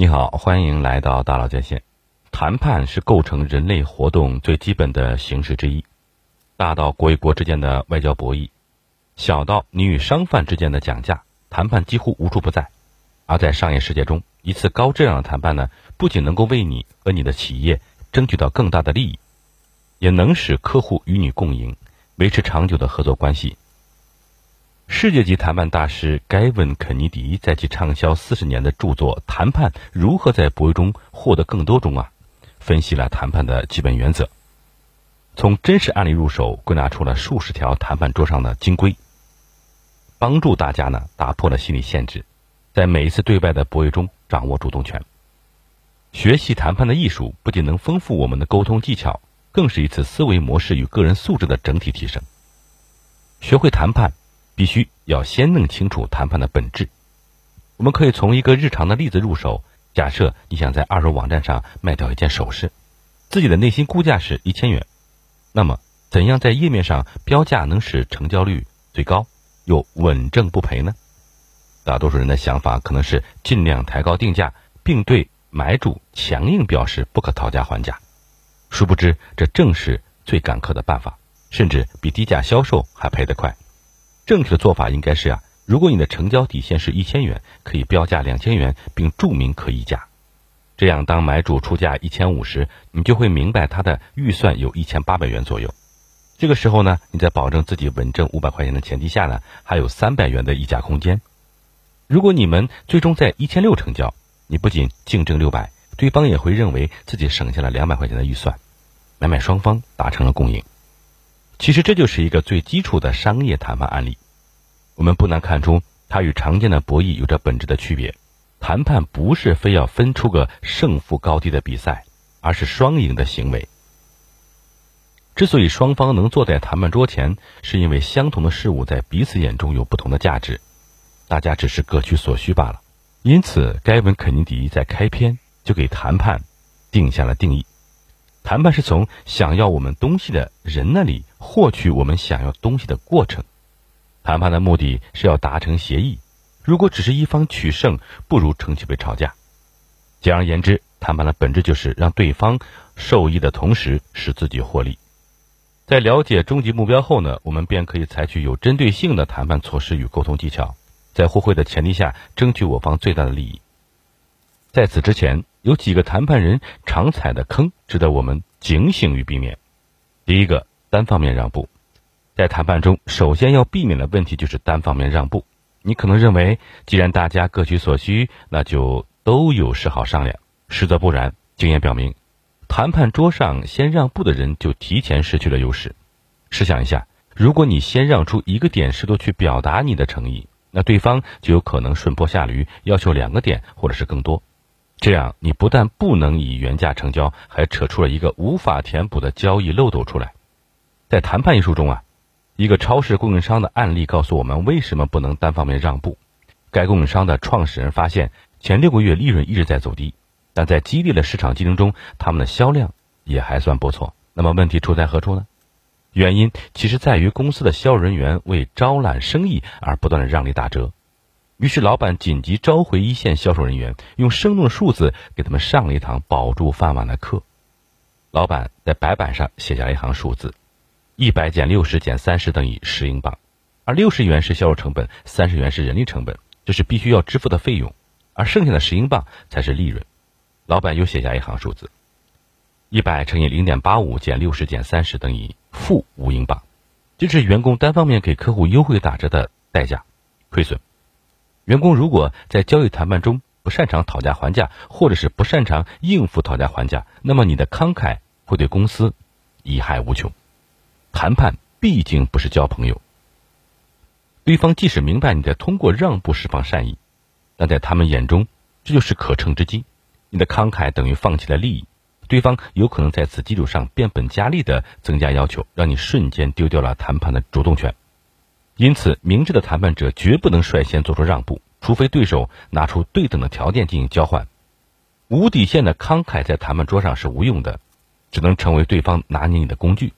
你好，欢迎来到大佬在线。谈判是构成人类活动最基本的形式之一，大到国与国之间的外交博弈，小到你与商贩之间的讲价，谈判几乎无处不在。而在商业世界中，一次高质量的谈判呢，不仅能够为你和你的企业争取到更大的利益，也能使客户与你共赢，维持长久的合作关系。世界级谈判大师盖文·肯尼迪在其畅销四十年的著作《谈判如何在博弈中获得更多》中啊，分析了谈判的基本原则，从真实案例入手，归纳出了数十条谈判桌上的金规，帮助大家呢打破了心理限制，在每一次对外的博弈中掌握主动权。学习谈判的艺术，不仅能丰富我们的沟通技巧，更是一次思维模式与个人素质的整体提升。学会谈判。必须要先弄清楚谈判的本质。我们可以从一个日常的例子入手。假设你想在二手网站上卖掉一件首饰，自己的内心估价是一千元，那么怎样在页面上标价能使成交率最高又稳挣不赔呢？大多数人的想法可能是尽量抬高定价，并对买主强硬表示不可讨价还价。殊不知，这正是最赶客的办法，甚至比低价销售还赔得快。正确的做法应该是啊，如果你的成交底线是一千元，可以标价两千元，并注明可议价。这样，当买主出价一千五时，你就会明白他的预算有一千八百元左右。这个时候呢，你在保证自己稳挣五百块钱的前提下呢，还有三百元的议价空间。如果你们最终在一千六成交，你不仅净挣六百，对方也会认为自己省下了两百块钱的预算，买卖双方达成了共赢。其实这就是一个最基础的商业谈判案例，我们不难看出，它与常见的博弈有着本质的区别。谈判不是非要分出个胜负高低的比赛，而是双赢的行为。之所以双方能坐在谈判桌前，是因为相同的事物在彼此眼中有不同的价值，大家只是各取所需罢了。因此，该文·肯尼迪在开篇就给谈判定下了定义。谈判是从想要我们东西的人那里获取我们想要东西的过程。谈判的目的是要达成协议。如果只是一方取胜，不如成其为吵架。简而言之，谈判的本质就是让对方受益的同时使自己获利。在了解终极目标后呢，我们便可以采取有针对性的谈判措施与沟通技巧，在互惠的前提下争取我方最大的利益。在此之前。有几个谈判人常踩的坑，值得我们警醒与避免。第一个，单方面让步。在谈判中，首先要避免的问题就是单方面让步。你可能认为，既然大家各取所需，那就都有事好商量。实则不然，经验表明，谈判桌上先让步的人就提前失去了优势。试想一下，如果你先让出一个点，试图去表达你的诚意，那对方就有可能顺坡下驴，要求两个点或者是更多。这样，你不但不能以原价成交，还扯出了一个无法填补的交易漏斗出来。在谈判艺术中啊，一个超市供应商的案例告诉我们为什么不能单方面让步。该供应商的创始人发现，前六个月利润一直在走低，但在激烈的市场竞争中，他们的销量也还算不错。那么问题出在何处呢？原因其实在于公司的销售人员为招揽生意而不断的让利打折。于是，老板紧急召回一线销售人员，用生动的数字给他们上了一堂保住饭碗的课。老板在白板上写下了一行数字：一百减六十减三十等于十英镑，而六十元是销售成本，三十元是人力成本，这是必须要支付的费用，而剩下的十英镑才是利润。老板又写下一行数字：一百乘以零点八五减六十减三十等于负五英镑，这是员工单方面给客户优惠打折的代价，亏损。员工如果在交易谈判中不擅长讨价还价，或者是不擅长应付讨价还价，那么你的慷慨会对公司贻害无穷。谈判毕竟不是交朋友，对方即使明白你在通过让步释放善意，但在他们眼中这就是可乘之机。你的慷慨等于放弃了利益，对方有可能在此基础上变本加厉的增加要求，让你瞬间丢掉了谈判的主动权。因此，明智的谈判者绝不能率先做出让步，除非对手拿出对等的条件进行交换。无底线的慷慨在谈判桌上是无用的，只能成为对方拿捏你的工具。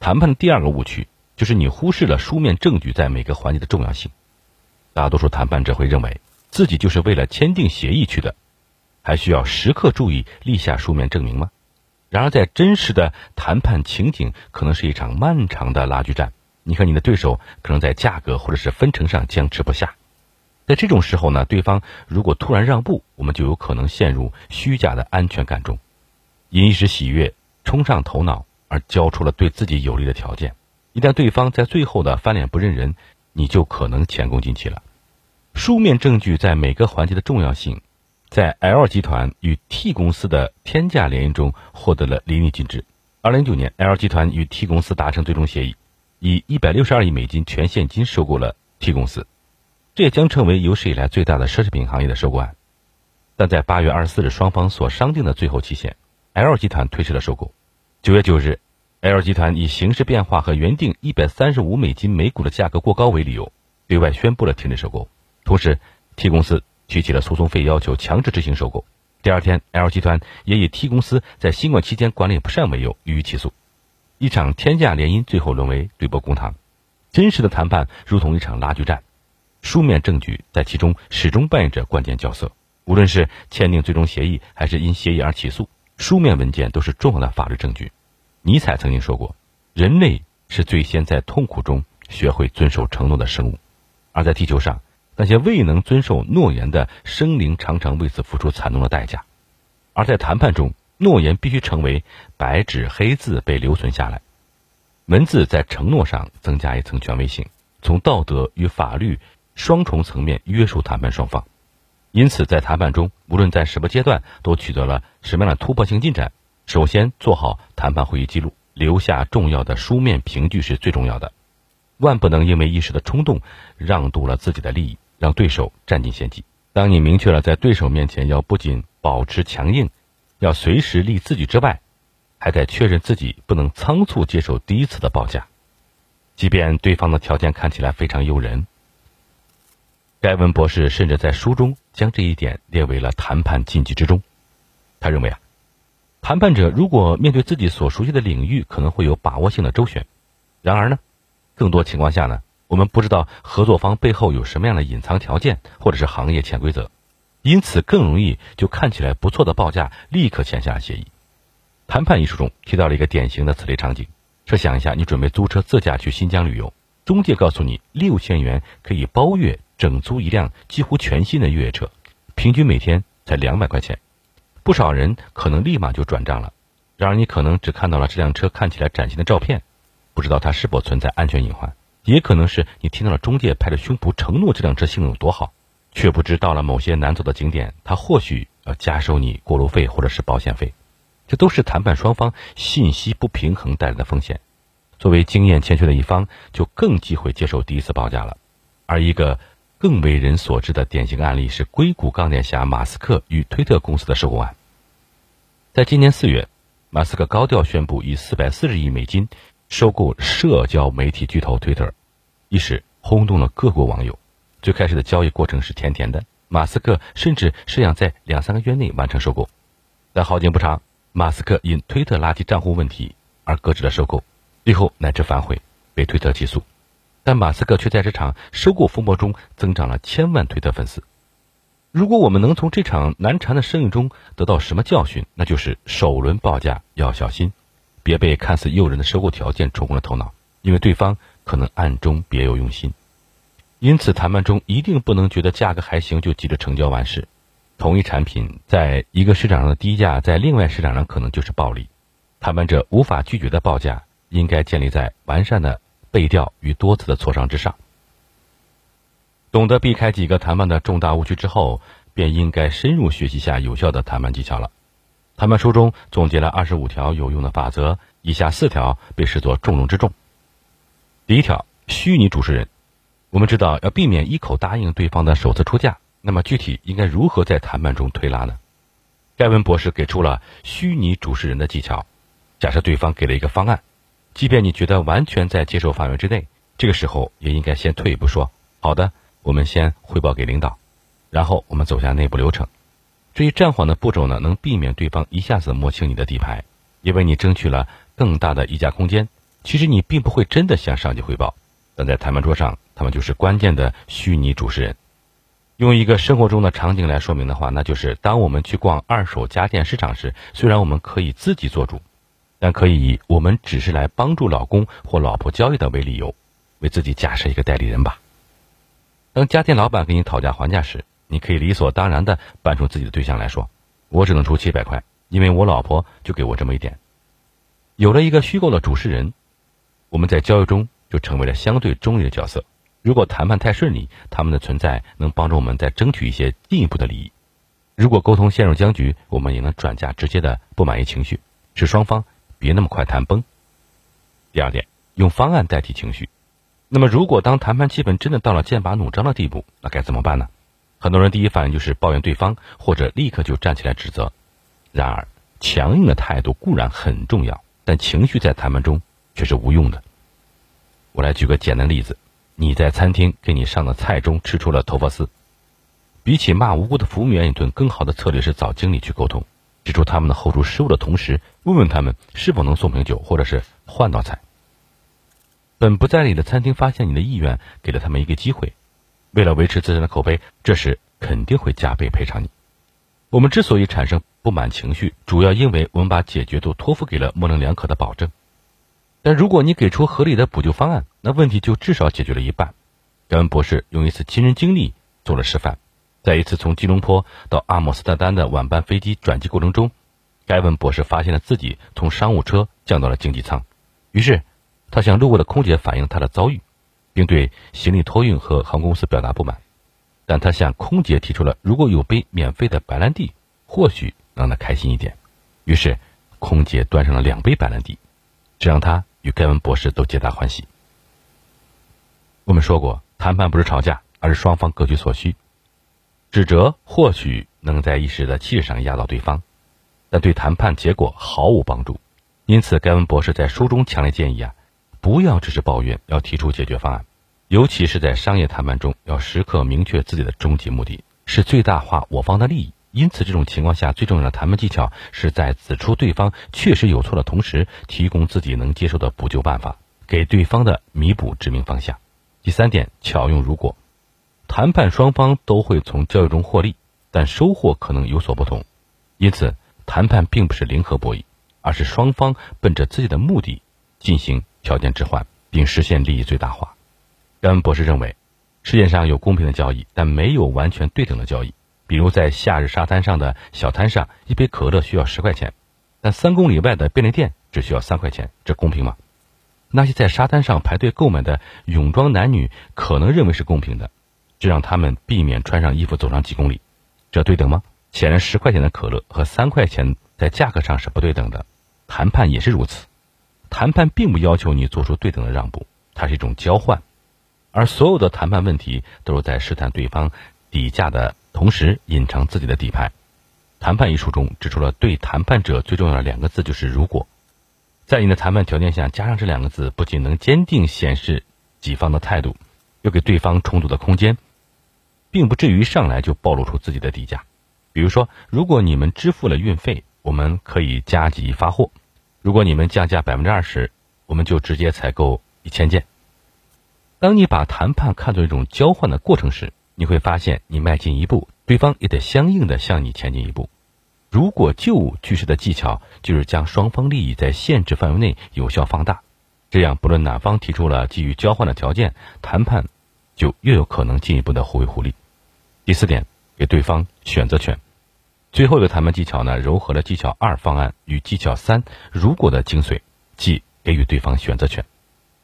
谈判的第二个误区就是你忽视了书面证据在每个环节的重要性。大多数谈判者会认为自己就是为了签订协议去的，还需要时刻注意立下书面证明吗？然而，在真实的谈判情景，可能是一场漫长的拉锯战。你和你的对手可能在价格或者是分成上僵持不下。在这种时候呢，对方如果突然让步，我们就有可能陷入虚假的安全感中，因一时喜悦冲上头脑而交出了对自己有利的条件。一旦对方在最后的翻脸不认人，你就可能前功尽弃了。书面证据在每个环节的重要性，在 L 集团与 T 公司的天价联姻中获得了淋漓尽致。二零一九年，L 集团与 T 公司达成最终协议，以一百六十二亿美金全现金收购了 T 公司，这也将成为有史以来最大的奢侈品行业的收购案。但在八月二十四日双方所商定的最后期限，L 集团推迟了收购。九月九日，L 集团以形势变化和原定一百三十五美金每股的价格过高为理由，对外宣布了停止收购。同时，T 公司提起了诉讼费，要求强制执行收购。第二天，L 集团也以 T 公司在新冠期间管理不善为由予以起诉。一场天价联姻最后沦为对簿公堂。真实的谈判如同一场拉锯战，书面证据在其中始终扮演着关键角色。无论是签订最终协议，还是因协议而起诉，书面文件都是重要的法律证据。尼采曾经说过：“人类是最先在痛苦中学会遵守承诺的生物。”而在地球上。那些未能遵守诺言的生灵，常常为此付出惨重的代价。而在谈判中，诺言必须成为白纸黑字被留存下来。文字在承诺上增加一层权威性，从道德与法律双重层面约束谈判双方。因此，在谈判中，无论在什么阶段都取得了什么样的突破性进展，首先做好谈判会议记录，留下重要的书面凭据是最重要的。万不能因为一时的冲动，让渡了自己的利益。让对手占尽先机。当你明确了在对手面前要不仅保持强硬，要随时立自己之外，还得确认自己不能仓促接受第一次的报价，即便对方的条件看起来非常诱人。盖文博士甚至在书中将这一点列为了谈判禁忌之中。他认为啊，谈判者如果面对自己所熟悉的领域，可能会有把握性的周旋；然而呢，更多情况下呢？我们不知道合作方背后有什么样的隐藏条件，或者是行业潜规则，因此更容易就看起来不错的报价立刻签下协议。谈判艺术中提到了一个典型的此类场景：设想一下，你准备租车自驾去新疆旅游，中介告诉你六千元可以包月整租一辆几乎全新的越野车，平均每天才两百块钱。不少人可能立马就转账了，然而你可能只看到了这辆车看起来崭新的照片，不知道它是否存在安全隐患。也可能是你听到了中介拍着胸脯承诺这辆车性能有多好，却不知到了某些难走的景点，他或许要加收你过路费或者是保险费，这都是谈判双方信息不平衡带来的风险。作为经验欠缺的一方，就更忌讳接受第一次报价了。而一个更为人所知的典型案例是硅谷钢铁侠马斯克与推特公司的收购案。在今年四月，马斯克高调宣布以四百四十亿美金。收购社交媒体巨头推特一时轰动了各国网友。最开始的交易过程是甜甜的，马斯克甚至是想在两三个月内完成收购。但好景不长，马斯克因推特垃圾账户问题而搁置了收购，最后乃至反悔，被推特起诉。但马斯克却在这场收购风波中增长了千万推特粉丝。如果我们能从这场难缠的生意中得到什么教训，那就是首轮报价要小心。别被看似诱人的收购条件冲昏了头脑，因为对方可能暗中别有用心。因此，谈判中一定不能觉得价格还行就急着成交完事。同一产品在一个市场上的低价，在另外市场上可能就是暴利。谈判者无法拒绝的报价，应该建立在完善的背调与多次的磋商之上。懂得避开几个谈判的重大误区之后，便应该深入学习下有效的谈判技巧了。谈判书中总结了二十五条有用的法则，以下四条被视作重中之重。第一条，虚拟主持人。我们知道要避免一口答应对方的首次出价，那么具体应该如何在谈判中推拉呢？盖文博士给出了虚拟主持人的技巧。假设对方给了一个方案，即便你觉得完全在接受范围之内，这个时候也应该先退一步说：“好的，我们先汇报给领导，然后我们走下内部流程。”这一暂缓的步骤呢，能避免对方一下子摸清你的底牌，也为你争取了更大的议价空间。其实你并不会真的向上级汇报，但在谈判桌上，他们就是关键的虚拟主持人。用一个生活中的场景来说明的话，那就是当我们去逛二手家电市场时，虽然我们可以自己做主，但可以以我们只是来帮助老公或老婆交易的为理由，为自己假设一个代理人吧。当家电老板跟你讨价还价时，你可以理所当然的搬出自己的对象来说：“我只能出七百块，因为我老婆就给我这么一点。”有了一个虚构的主事人，我们在交易中就成为了相对中立的角色。如果谈判太顺利，他们的存在能帮助我们再争取一些进一步的利益；如果沟通陷入僵局，我们也能转嫁直接的不满意情绪，使双方别那么快谈崩。第二点，用方案代替情绪。那么，如果当谈判气氛真的到了剑拔弩张的地步，那该怎么办呢？很多人第一反应就是抱怨对方，或者立刻就站起来指责。然而，强硬的态度固然很重要，但情绪在谈判中却是无用的。我来举个简单例子。你在餐厅给你上的菜中吃出了头发丝，比起骂无辜的服务员一顿，更好的策略是找经理去沟通，指出他们的后厨失误的同时，问问他们是否能送瓶酒，或者是换道菜。本不在理的餐厅发现你的意愿，给了他们一个机会，为了维持自身的口碑，这时肯定会加倍赔偿你。我们之所以产生不满情绪，主要因为我们把解决都托付给了模棱两可的保证。但如果你给出合理的补救方案，那问题就至少解决了一半。盖文博士用一次亲身经历做了示范，在一次从吉隆坡到阿姆斯特丹的晚班飞机转机过程中，盖文博士发现了自己从商务车降到了经济舱，于是他向路过的空姐反映他的遭遇，并对行李托运和航空公司表达不满。但他向空姐提出了如果有杯免费的白兰地，或许让他开心一点。于是空姐端上了两杯白兰地，这让他。与盖文博士都皆大欢喜。我们说过，谈判不是吵架，而是双方各取所需。指责或许能在一时的气势上压倒对方，但对谈判结果毫无帮助。因此，盖文博士在书中强烈建议啊，不要只是抱怨，要提出解决方案。尤其是在商业谈判中，要时刻明确自己的终极目的，是最大化我方的利益。因此，这种情况下最重要的谈判技巧是在指出对方确实有错的同时，提供自己能接受的补救办法，给对方的弥补指明方向。第三点，巧用如果。谈判双方都会从交易中获利，但收获可能有所不同。因此，谈判并不是零和博弈，而是双方奔着自己的目的进行条件置换，并实现利益最大化。甘博士认为，世界上有公平的交易，但没有完全对等的交易。比如在夏日沙滩上的小摊上，一杯可乐需要十块钱，但三公里外的便利店只需要三块钱，这公平吗？那些在沙滩上排队购买的泳装男女可能认为是公平的，就让他们避免穿上衣服走上几公里，这对等吗？显然，十块钱的可乐和三块钱在价格上是不对等的，谈判也是如此。谈判并不要求你做出对等的让步，它是一种交换，而所有的谈判问题都是在试探对方底价的。同时隐藏自己的底牌。谈判一书中指出了对谈判者最重要的两个字就是“如果”。在你的谈判条件下加上这两个字，不仅能坚定显示己方的态度，又给对方充足的空间，并不至于上来就暴露出自己的底价。比如说，如果你们支付了运费，我们可以加急发货；如果你们降价百分之二十，我们就直接采购一千件。当你把谈判看作一种交换的过程时，你会发现，你迈进一步，对方也得相应的向你前进一步。如果旧句式的技巧就是将双方利益在限制范围内有效放大，这样不论哪方提出了基于交换的条件，谈判就越有可能进一步的互惠互利。第四点，给对方选择权。最后一个谈判技巧呢，糅合了技巧二方案与技巧三如果的精髓，即给予对方选择权。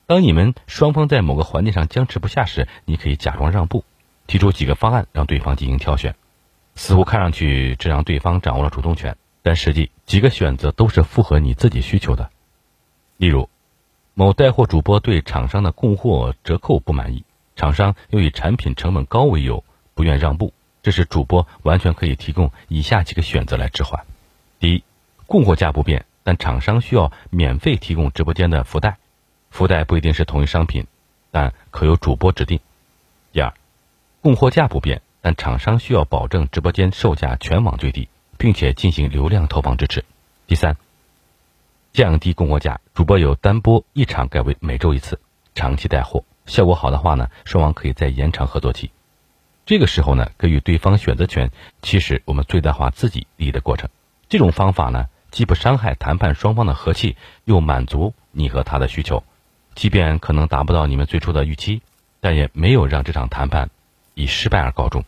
当你们双方在某个环节上僵持不下时，你可以假装让步。提出几个方案让对方进行挑选，似乎看上去这让对方掌握了主动权，但实际几个选择都是符合你自己需求的。例如，某带货主播对厂商的供货折扣不满意，厂商又以产品成本高为由不愿让步，这时主播完全可以提供以下几个选择来置换：第一，供货价不变，但厂商需要免费提供直播间的福袋，福袋不一定是同一商品，但可由主播指定；第二。供货价不变，但厂商需要保证直播间售价全网最低，并且进行流量投放支持。第三，降低供货价，主播由单播一场改为每周一次，长期带货，效果好的话呢，双方可以再延长合作期。这个时候呢，给予对方选择权，其实我们最大化自己利益的过程。这种方法呢，既不伤害谈判双方的和气，又满足你和他的需求。即便可能达不到你们最初的预期，但也没有让这场谈判以失败而告终。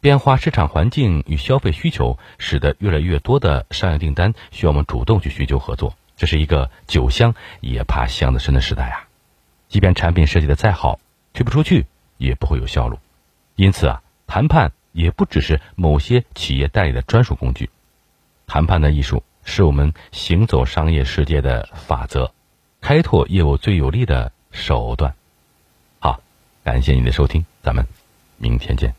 变化市场环境与消费需求，使得越来越多的商业订单需要我们主动去寻求合作。这是一个酒香也怕巷子深的时代啊！即便产品设计的再好，推不出去也不会有销路。因此啊，谈判也不只是某些企业代理的专属工具。谈判的艺术是我们行走商业世界的法则，开拓业务最有力的手段。好，感谢你的收听，咱们明天见。